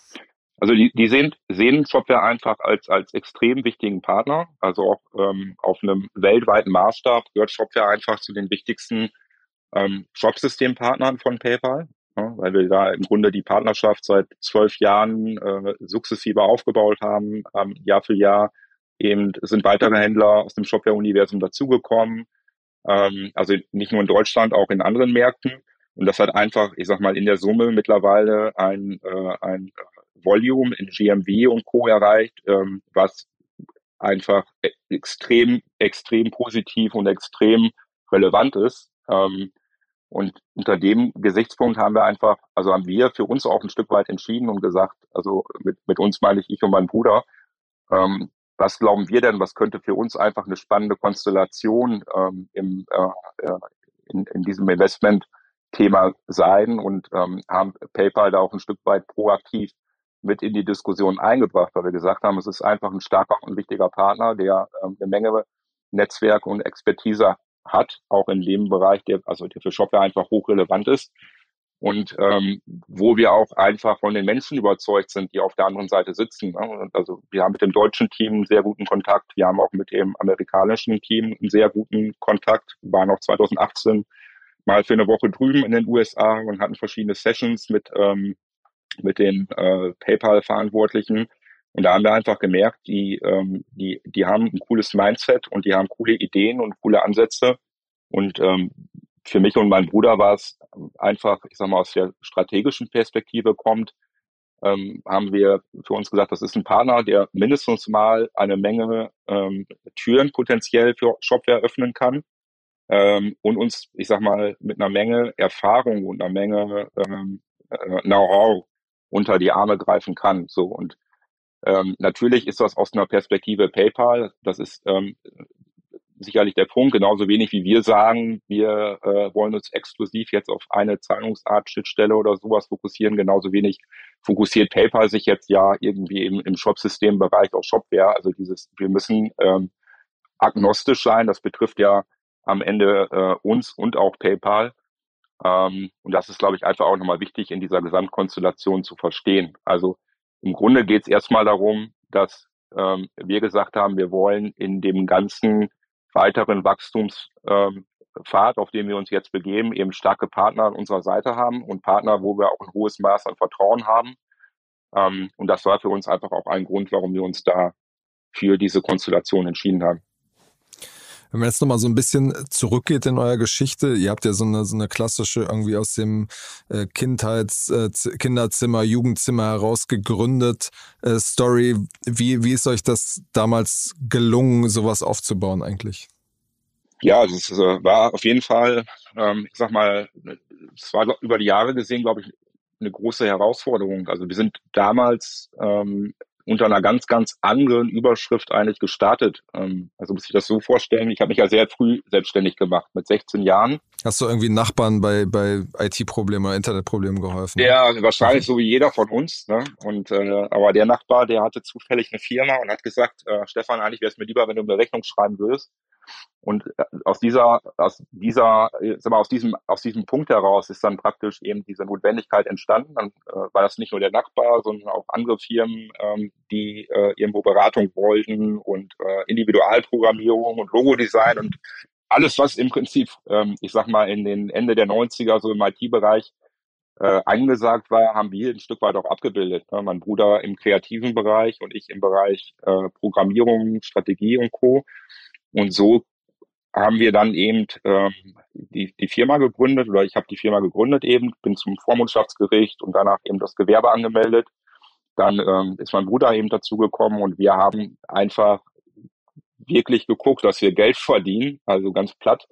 also die, die sehen, sehen Shopware einfach als, als extrem wichtigen Partner. Also auch ähm, auf einem weltweiten Maßstab gehört Shopware einfach zu den wichtigsten ähm, Shopsystempartnern von PayPal, ja, weil wir da im Grunde die Partnerschaft seit zwölf Jahren äh, sukzessive aufgebaut haben, ähm, Jahr für Jahr. Eben sind weitere Händler aus dem Shopware-Universum dazugekommen. Ähm, also nicht nur in Deutschland, auch in anderen Märkten. Und das hat einfach, ich sag mal, in der Summe mittlerweile ein, äh, ein Volume in GMV und Co. erreicht, ähm, was einfach e-, extrem, extrem positiv und extrem relevant ist. Ähm, und unter dem Gesichtspunkt haben wir einfach, also haben wir für uns auch ein Stück weit entschieden und gesagt, also mit, mit uns meine ich ich und mein Bruder, ähm, was glauben wir denn, was könnte für uns einfach eine spannende Konstellation ähm, im, äh, äh in, in diesem Investment-Thema sein und ähm, haben PayPal da auch ein Stück weit proaktiv mit in die Diskussion eingebracht, weil wir gesagt haben, es ist einfach ein starker und wichtiger Partner, der ähm, eine Menge Netzwerk und Expertise hat, auch in dem Bereich, der, also der für Shopware einfach hochrelevant ist. Und ähm, wo wir auch einfach von den Menschen überzeugt sind, die auf der anderen Seite sitzen. Ne? Also wir haben mit dem deutschen Team einen sehr guten Kontakt, wir haben auch mit dem amerikanischen Team einen sehr guten Kontakt, wir waren auch 2018 mal für eine Woche drüben in den USA und hatten verschiedene Sessions mit ähm, mit den äh, PayPal-Verantwortlichen. Und da haben wir einfach gemerkt, die, ähm, die, die haben ein cooles Mindset und die haben coole Ideen und coole Ansätze. Und ähm, für mich und meinen Bruder war es einfach, ich sag mal, aus der strategischen Perspektive kommt, ähm, haben wir für uns gesagt, das ist ein Partner, der mindestens mal eine Menge ähm, Türen potenziell für Shopware öffnen kann ähm, und uns, ich sag mal, mit einer Menge Erfahrung und einer Menge ähm, äh, Know-how unter die Arme greifen kann. So und ähm, natürlich ist das aus einer Perspektive PayPal, das ist ähm, sicherlich der Punkt, genauso wenig wie wir sagen, wir äh, wollen uns exklusiv jetzt auf eine Zahlungsart, Schnittstelle oder sowas fokussieren, genauso wenig fokussiert PayPal sich jetzt ja irgendwie im, im Shop-System-Bereich auf Shopware. Also dieses, wir müssen ähm, agnostisch sein, das betrifft ja am Ende äh, uns und auch PayPal. Ähm, und das ist, glaube ich, einfach auch nochmal wichtig in dieser Gesamtkonstellation zu verstehen. Also im Grunde geht es erstmal darum, dass ähm, wir gesagt haben, wir wollen in dem ganzen weiteren Wachstumspfad, ähm, auf dem wir uns jetzt begeben, eben starke Partner an unserer Seite haben und Partner, wo wir auch ein hohes Maß an Vertrauen haben. Ähm, und das war für uns einfach auch ein Grund, warum wir uns da für diese Konstellation entschieden haben. Wenn man jetzt nochmal so ein bisschen zurückgeht in eurer Geschichte, ihr habt ja so eine, so eine klassische irgendwie aus dem äh, Kindheits-, äh, Kinderzimmer, Jugendzimmer heraus gegründet äh, Story. Wie, wie ist euch das damals gelungen, sowas aufzubauen eigentlich? Ja, es war auf jeden Fall, ähm, ich sag mal, es war über die Jahre gesehen, glaube ich, eine große Herausforderung. Also wir sind damals ähm, unter einer ganz, ganz anderen Überschrift eigentlich gestartet. Ähm, also muss ich das so vorstellen, ich habe mich ja sehr früh selbstständig gemacht, mit 16 Jahren. Hast du irgendwie Nachbarn bei, bei IT-Problemen oder Internetproblemen geholfen? Ja, wahrscheinlich so wie jeder von uns. Ne? Und äh, aber der Nachbar, der hatte zufällig eine Firma und hat gesagt, äh, Stefan, eigentlich wäre es mir lieber, wenn du eine Rechnung schreiben würdest. Und äh, aus dieser, aus dieser, sag mal, aus diesem, aus diesem Punkt heraus ist dann praktisch eben diese Notwendigkeit entstanden. Dann äh, war das nicht nur der Nachbar, sondern auch andere Firmen, ähm, die äh, irgendwo Beratung wollten und äh, Individualprogrammierung und Logodesign und alles, was im Prinzip, ähm, ich sag mal, in den Ende der 90er so im IT-Bereich äh, angesagt war, haben wir ein Stück weit auch abgebildet. Ne? Mein Bruder im kreativen Bereich und ich im Bereich äh, Programmierung, Strategie und Co. Und so haben wir dann eben ähm, die, die Firma gegründet oder ich habe die Firma gegründet eben, bin zum Vormundschaftsgericht und danach eben das Gewerbe angemeldet. Dann ähm, ist mein Bruder eben dazugekommen und wir haben einfach wirklich geguckt, dass wir Geld verdienen, also ganz platt,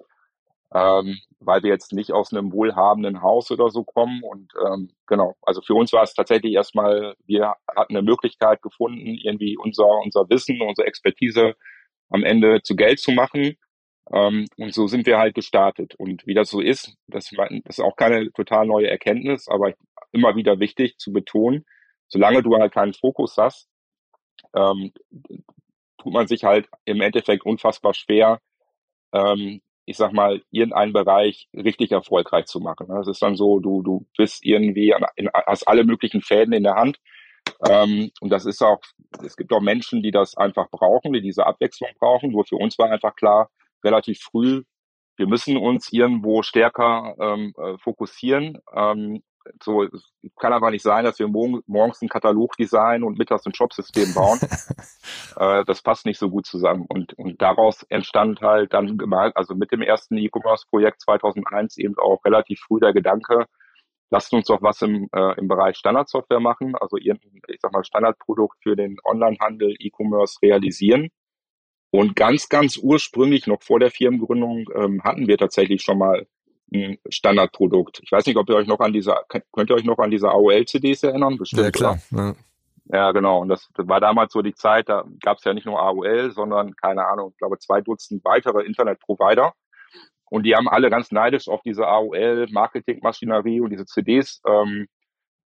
ähm, weil wir jetzt nicht aus einem wohlhabenden Haus oder so kommen. Und ähm, genau, also für uns war es tatsächlich erstmal, wir hatten eine Möglichkeit gefunden, irgendwie unser, unser Wissen, unsere Expertise am Ende zu Geld zu machen. Ähm, und so sind wir halt gestartet. Und wie das so ist, das, das ist auch keine total neue Erkenntnis, aber immer wieder wichtig zu betonen, solange du halt keinen Fokus hast, ähm, tut man sich halt im Endeffekt unfassbar schwer, ähm, ich sag mal, irgendeinen Bereich richtig erfolgreich zu machen. Das ist dann so, du, du bist irgendwie, an, in, hast alle möglichen Fäden in der Hand ähm, und das ist auch, es gibt auch Menschen, die das einfach brauchen, die diese Abwechslung brauchen. Nur für uns war einfach klar, relativ früh, wir müssen uns irgendwo stärker ähm, äh, fokussieren. Ähm, so kann aber nicht sein, dass wir morgen, morgens einen Katalog designen und mittags ein Shopsystem bauen. *laughs* äh, das passt nicht so gut zusammen. Und, und daraus entstand halt dann, also mit dem ersten E-Commerce-Projekt 2001 eben auch relativ früh der Gedanke, lasst uns doch was im, äh, im Bereich Standardsoftware machen, also irgendein, ich sag mal, Standardprodukt für den Onlinehandel, E-Commerce realisieren. Und ganz, ganz ursprünglich, noch vor der Firmengründung, ähm, hatten wir tatsächlich schon mal ein Standardprodukt. Ich weiß nicht, ob ihr euch noch an diese, könnt ihr euch noch an diese AOL-CDs erinnern? Bestimmt, ja, klar. Ja. ja. genau. Und das, das war damals so die Zeit, da gab es ja nicht nur AOL, sondern, keine Ahnung, ich glaube, zwei Dutzend weitere Internetprovider. Und die haben alle ganz neidisch auf diese AOL-Marketingmaschinerie und diese CDs ähm,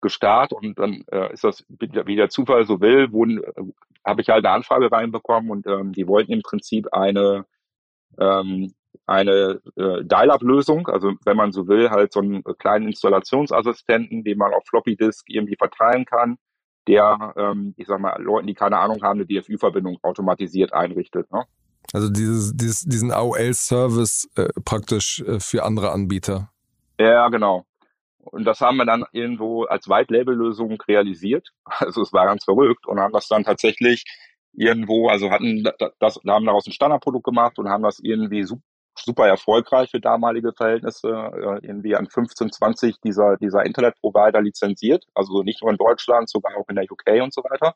gestartet. Und dann äh, ist das, wie der Zufall so will, äh, habe ich halt eine Anfrage reinbekommen und ähm, die wollten im Prinzip eine ähm, eine äh, Dial-Up-Lösung, also wenn man so will, halt so einen kleinen Installationsassistenten, den man auf Floppy Disk irgendwie verteilen kann, der, ähm, ich sag mal, Leuten, die keine Ahnung haben, eine DFÜ-Verbindung automatisiert einrichtet. Ne? Also dieses, dieses, diesen AOL-Service äh, praktisch äh, für andere Anbieter. Ja, genau. Und das haben wir dann irgendwo als White-Label-Lösung realisiert. *laughs* Also es war ganz verrückt und haben das dann tatsächlich irgendwo, also hatten das, haben daraus ein Standardprodukt gemacht und haben das irgendwie super erfolgreich für damalige Verhältnisse, äh, irgendwie an 15, 20 dieser, dieser Internetprovider lizenziert, also nicht nur in Deutschland, sogar auch in der UK und so weiter.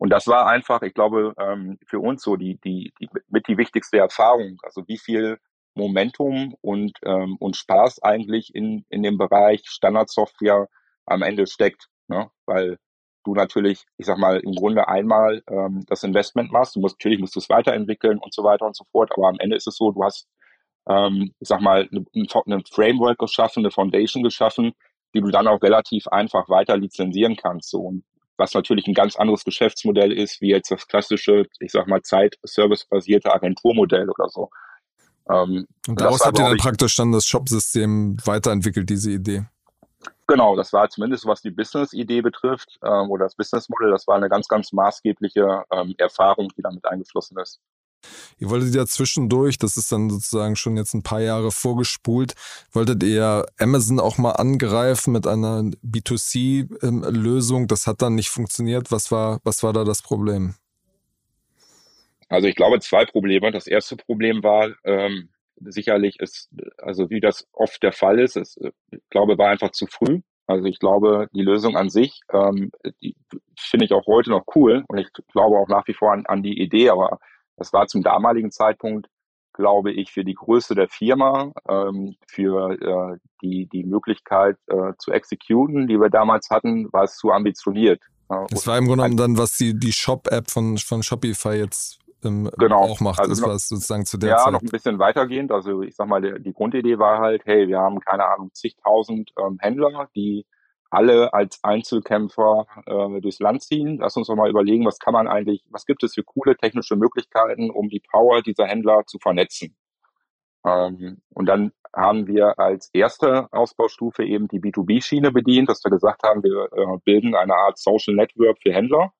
Und das war einfach, ich glaube, ähm, für uns so die, die, die mit die wichtigste Erfahrung. Also wie viel Momentum und, ähm, und Spaß eigentlich in, in dem Bereich Standardsoftware am Ende steckt. Ne? Weil du natürlich, ich sag mal, im Grunde einmal ähm, das Investment machst. Du musst natürlich musst du es weiterentwickeln und so weiter und so fort. Aber am Ende ist es so, du hast, ähm, ich sag mal, ein, ein Framework geschaffen, eine Foundation geschaffen, die du dann auch relativ einfach weiter lizenzieren kannst. So. Und was natürlich ein ganz anderes Geschäftsmodell ist, wie jetzt das klassische, ich sag mal, Zeit-Service-basierte Agenturmodell oder so. Ähm, und daraus habt ihr dann praktisch dann das Shop-System weiterentwickelt, diese Idee? Genau, das war zumindest, was die Business-Idee betrifft ähm, oder das Business-Modell, das war eine ganz, ganz maßgebliche ähm, Erfahrung, die damit eingeflossen ist. Ihr wolltet ja zwischendurch, das ist dann sozusagen schon jetzt ein paar Jahre vorgespult, wolltet ihr Amazon auch mal angreifen mit einer B2C-Lösung. Das hat dann nicht funktioniert. Was war, was war da das Problem? Also ich glaube zwei Probleme. Das erste Problem war, ähm, sicherlich ist, also wie das oft der Fall ist, es, ich glaube, war einfach zu früh. Also ich glaube, die Lösung an sich, ähm, finde ich auch heute noch cool und ich glaube auch nach wie vor an, an die Idee, aber das war zum damaligen Zeitpunkt, glaube ich, für die Größe der Firma, ähm, für äh, die, die Möglichkeit äh, zu exekuten, die wir damals hatten, war es zu ambitioniert. Das war im Grunde genommen dann, was die, die Shop-App von, von Shopify jetzt ähm, genau. auch macht. Also das war sozusagen zu der ja, Zeit. Ja, noch ein bisschen weitergehend. Also ich sag mal, die, die Grundidee war halt, hey, wir haben keine Ahnung, zigtausend ähm, Händler, die alle als Einzelkämpfer äh, durchs Land ziehen. Lass uns doch mal überlegen, was kann man eigentlich, was gibt es für coole technische Möglichkeiten, um die Power dieser Händler zu vernetzen. Ähm, und dann haben wir als erste Ausbaustufe eben die B2B-Schiene bedient, dass wir gesagt haben, wir äh, bilden eine Art Social Network für Händler,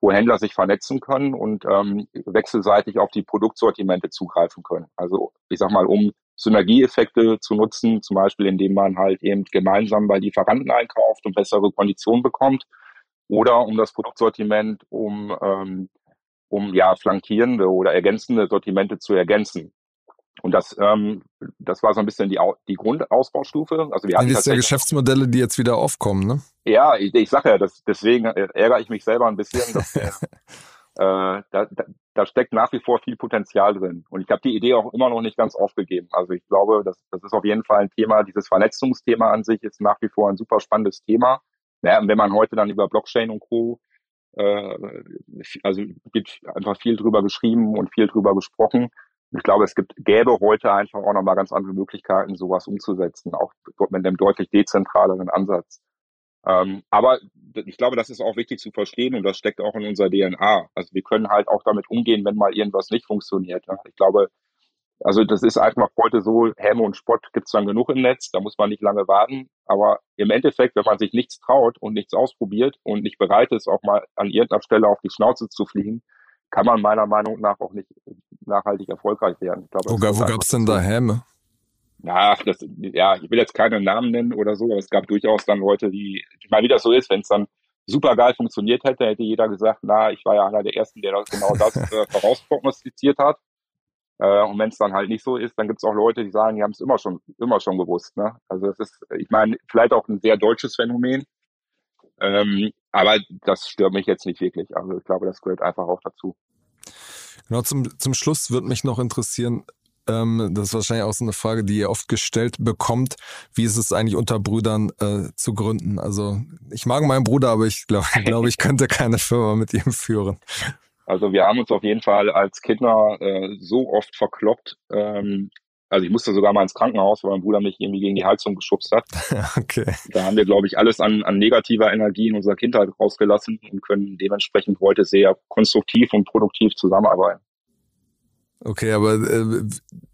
wo Händler sich vernetzen können und ähm, wechselseitig auf die Produktsortimente zugreifen können. Also ich sag mal, um Synergieeffekte zu nutzen, zum Beispiel indem man halt eben gemeinsam bei Lieferanten einkauft und bessere Konditionen bekommt oder um das Produktsortiment um, ähm, um ja flankierende oder ergänzende Sortimente zu ergänzen. Und das, ähm, das war so ein bisschen die, die Grundausbaustufe. Also wir hatten das ja Geschäftsmodelle, die jetzt wieder aufkommen, ne? Ja, ich, ich sage ja, das, deswegen ärgere ich mich selber ein bisschen, dass, *laughs* äh, da, da, da steckt nach wie vor viel Potenzial drin. Und ich habe die Idee auch immer noch nicht ganz aufgegeben. Also ich glaube, das, das ist auf jeden Fall ein Thema. Dieses Vernetzungsthema an sich ist nach wie vor ein super spannendes Thema. Ja, und wenn man heute dann über Blockchain und Co. Äh, also gibt einfach viel drüber geschrieben und viel drüber gesprochen. Ich glaube, es gibt, gäbe heute einfach auch nochmal ganz andere Möglichkeiten, sowas umzusetzen, auch mit einem deutlich dezentraleren Ansatz. Ähm, aber ich glaube, das ist auch wichtig zu verstehen und das steckt auch in unserer DNA. Also wir können halt auch damit umgehen, wenn mal irgendwas nicht funktioniert. Ja. Ich glaube, also das ist einfach heute so, Häme und Spott gibt's dann genug im Netz, da muss man nicht lange warten. Aber im Endeffekt, wenn man sich nichts traut und nichts ausprobiert und nicht bereit ist, auch mal an irgendeiner Stelle auf die Schnauze zu fliegen, kann man meiner Meinung nach auch nicht nachhaltig erfolgreich werden. Glaube, wo wo gab's denn da Häme? Ja, das, ja, ich will jetzt keine Namen nennen oder so, aber es gab durchaus dann Leute, die, ich meine, wie das so ist, wenn es dann super geil funktioniert hätte, hätte jeder gesagt, na, ich war ja einer der Ersten, der das, genau das äh, *laughs* vorausprognostiziert hat. Äh, und wenn es dann halt nicht so ist, dann gibt es auch Leute, die sagen, die haben es immer schon, immer schon gewusst. Ne? Also es ist, ich meine, vielleicht auch ein sehr deutsches Phänomen. Ähm, aber das stört mich jetzt nicht wirklich. Also ich glaube, das gehört einfach auch dazu. Genau, zum, zum Schluss würde mich noch interessieren, ähm, das ist wahrscheinlich auch so eine Frage, die ihr oft gestellt bekommt. Wie ist es eigentlich unter Brüdern äh, zu gründen? Also ich mag meinen Bruder, aber ich glaube, *laughs* glaub, ich könnte keine Firma mit ihm führen. Also wir haben uns auf jeden Fall als Kinder äh, so oft verkloppt. Ähm, also ich musste sogar mal ins Krankenhaus, weil mein Bruder mich irgendwie gegen die Heizung geschubst hat. *laughs* okay. Da haben wir, glaube ich, alles an, an negativer Energie in unserer Kindheit rausgelassen und können dementsprechend heute sehr konstruktiv und produktiv zusammenarbeiten. Okay, aber äh,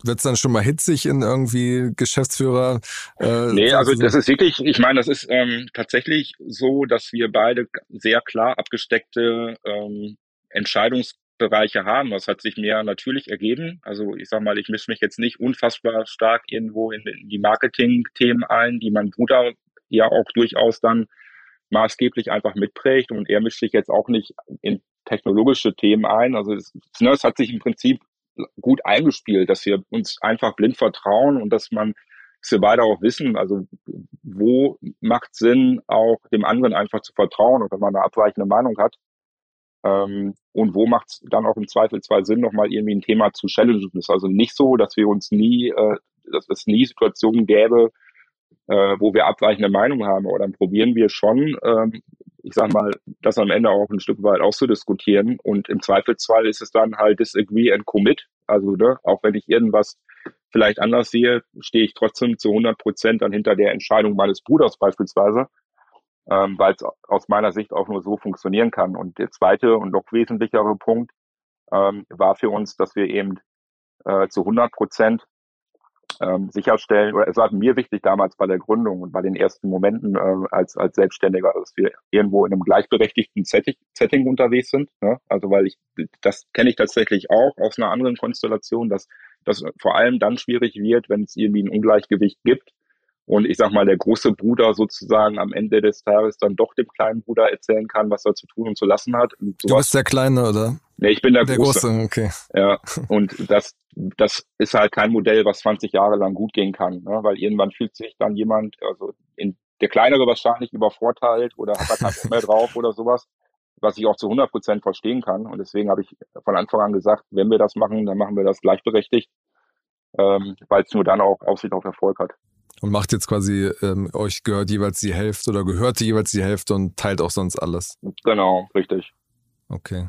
wird es dann schon mal hitzig in irgendwie Geschäftsführer? Äh, nee, also das ist wirklich, ich meine, das ist ähm, tatsächlich so, dass wir beide sehr klar abgesteckte ähm, Entscheidungsbereiche haben. Das hat sich mir natürlich ergeben. Also ich sag mal, ich mische mich jetzt nicht unfassbar stark irgendwo in, in die Marketing-Themen ein, die mein Bruder ja auch durchaus dann maßgeblich einfach mitprägt und er mischt sich jetzt auch nicht in technologische Themen ein. Also es, ne, es hat sich im Prinzip gut eingespielt, dass wir uns einfach blind vertrauen und dass man, dass wir beide auch wissen, also wo macht Sinn, auch dem anderen einfach zu vertrauen und wenn man eine abweichende Meinung hat. Ähm, und wo macht es dann auch im Zweifelsfall Sinn, nochmal irgendwie ein Thema zu challengen? Das ist also nicht so, dass wir uns nie, äh, dass es nie Situationen gäbe, äh, wo wir abweichende Meinungen haben. Aber dann probieren wir schon, ähm, ich sag mal, das am Ende auch ein Stück weit auszudiskutieren. Und im Zweifelsfall ist es dann halt disagree and commit. Also, ne, auch wenn ich irgendwas vielleicht anders sehe, stehe ich trotzdem zu 100 Prozent dann hinter der Entscheidung meines Bruders beispielsweise, ähm, weil es aus meiner Sicht auch nur so funktionieren kann. Und der zweite und noch wesentlichere Punkt ähm, war für uns, dass wir eben äh, zu 100 Prozent ähm, sicherstellen, oder es war mir wichtig damals bei der Gründung und bei den ersten Momenten äh, als, als Selbstständiger, dass wir irgendwo in einem gleichberechtigten Setting, Setting unterwegs sind. Ne? Also weil ich, das kenne ich tatsächlich auch aus einer anderen Konstellation, dass das vor allem dann schwierig wird, wenn es irgendwie ein Ungleichgewicht gibt und ich sag mal, der große Bruder sozusagen am Ende des Tages dann doch dem kleinen Bruder erzählen kann, was er zu tun und zu lassen hat. Du bist der Kleine, oder? Nee, ich bin der, der Große. Große. Okay. Ja, *laughs* und das, das ist halt kein Modell, was 20 Jahre lang gut gehen kann, ne? weil irgendwann fühlt sich dann jemand, also in, der Kleinere wahrscheinlich übervorteilt oder hat da keinen Bock mehr drauf oder sowas, was ich auch zu 100 Prozent verstehen kann. Und deswegen habe ich von Anfang an gesagt, wenn wir das machen, dann machen wir das gleichberechtigt, ähm, weil es nur dann auch Aussicht auf Erfolg hat. Und macht jetzt quasi, ähm, euch gehört jeweils die Hälfte oder gehört jeweils die Hälfte und teilt auch sonst alles. Genau, richtig. Okay.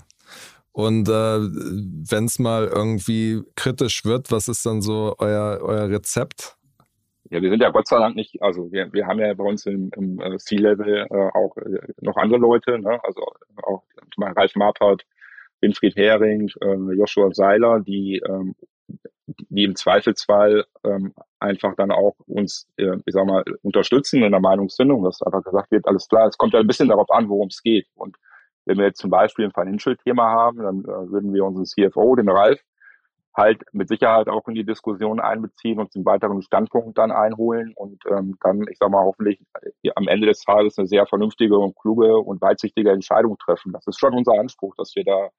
Und äh, wenn es mal irgendwie kritisch wird, was ist dann so euer, euer Rezept? Ja, wir sind ja Gott sei Dank nicht, also wir, wir haben ja bei uns im, im äh, C-Level äh, auch äh, noch andere Leute, ne? also auch zum Beispiel Ralf Marpert, Winfried Hering, äh, Joshua Seiler, die, ähm, die im Zweifelsfall ähm, einfach dann auch uns, äh, ich sag mal, unterstützen in der Meinungsfindung, dass einfach gesagt wird, alles klar, es kommt ja ein bisschen darauf an, worum es geht. Und wenn wir jetzt zum Beispiel ein Financial-Thema haben, dann äh, würden wir unseren CFO, den Ralf, halt mit Sicherheit auch in die Diskussion einbeziehen und zum weiteren Standpunkt dann einholen und ähm, dann, ich sag mal, hoffentlich äh, am Ende des Tages eine sehr vernünftige und kluge und weitsichtige Entscheidung treffen. Das ist schon unser Anspruch, dass wir da,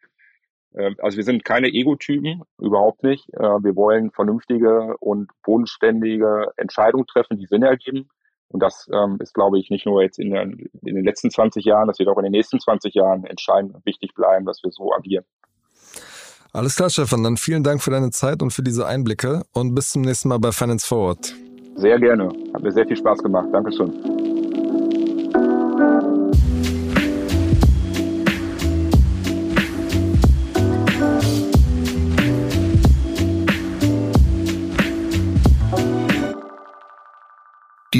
also wir sind keine Ego-Typen, überhaupt nicht. Äh, wir wollen vernünftige und bodenständige Entscheidungen treffen, die Sinn ergeben. Und das ähm, ist, glaube ich, nicht nur jetzt in, den, in den letzten 20 Jahren, das wird auch in den nächsten 20 Jahren entscheidend und wichtig bleiben, dass wir so agieren. Alles klar, Stefan. Dann vielen Dank für deine Zeit und für diese Einblicke und bis zum nächsten Mal bei Finance Forward. Sehr gerne. Hat mir sehr viel Spaß gemacht. Dankeschön.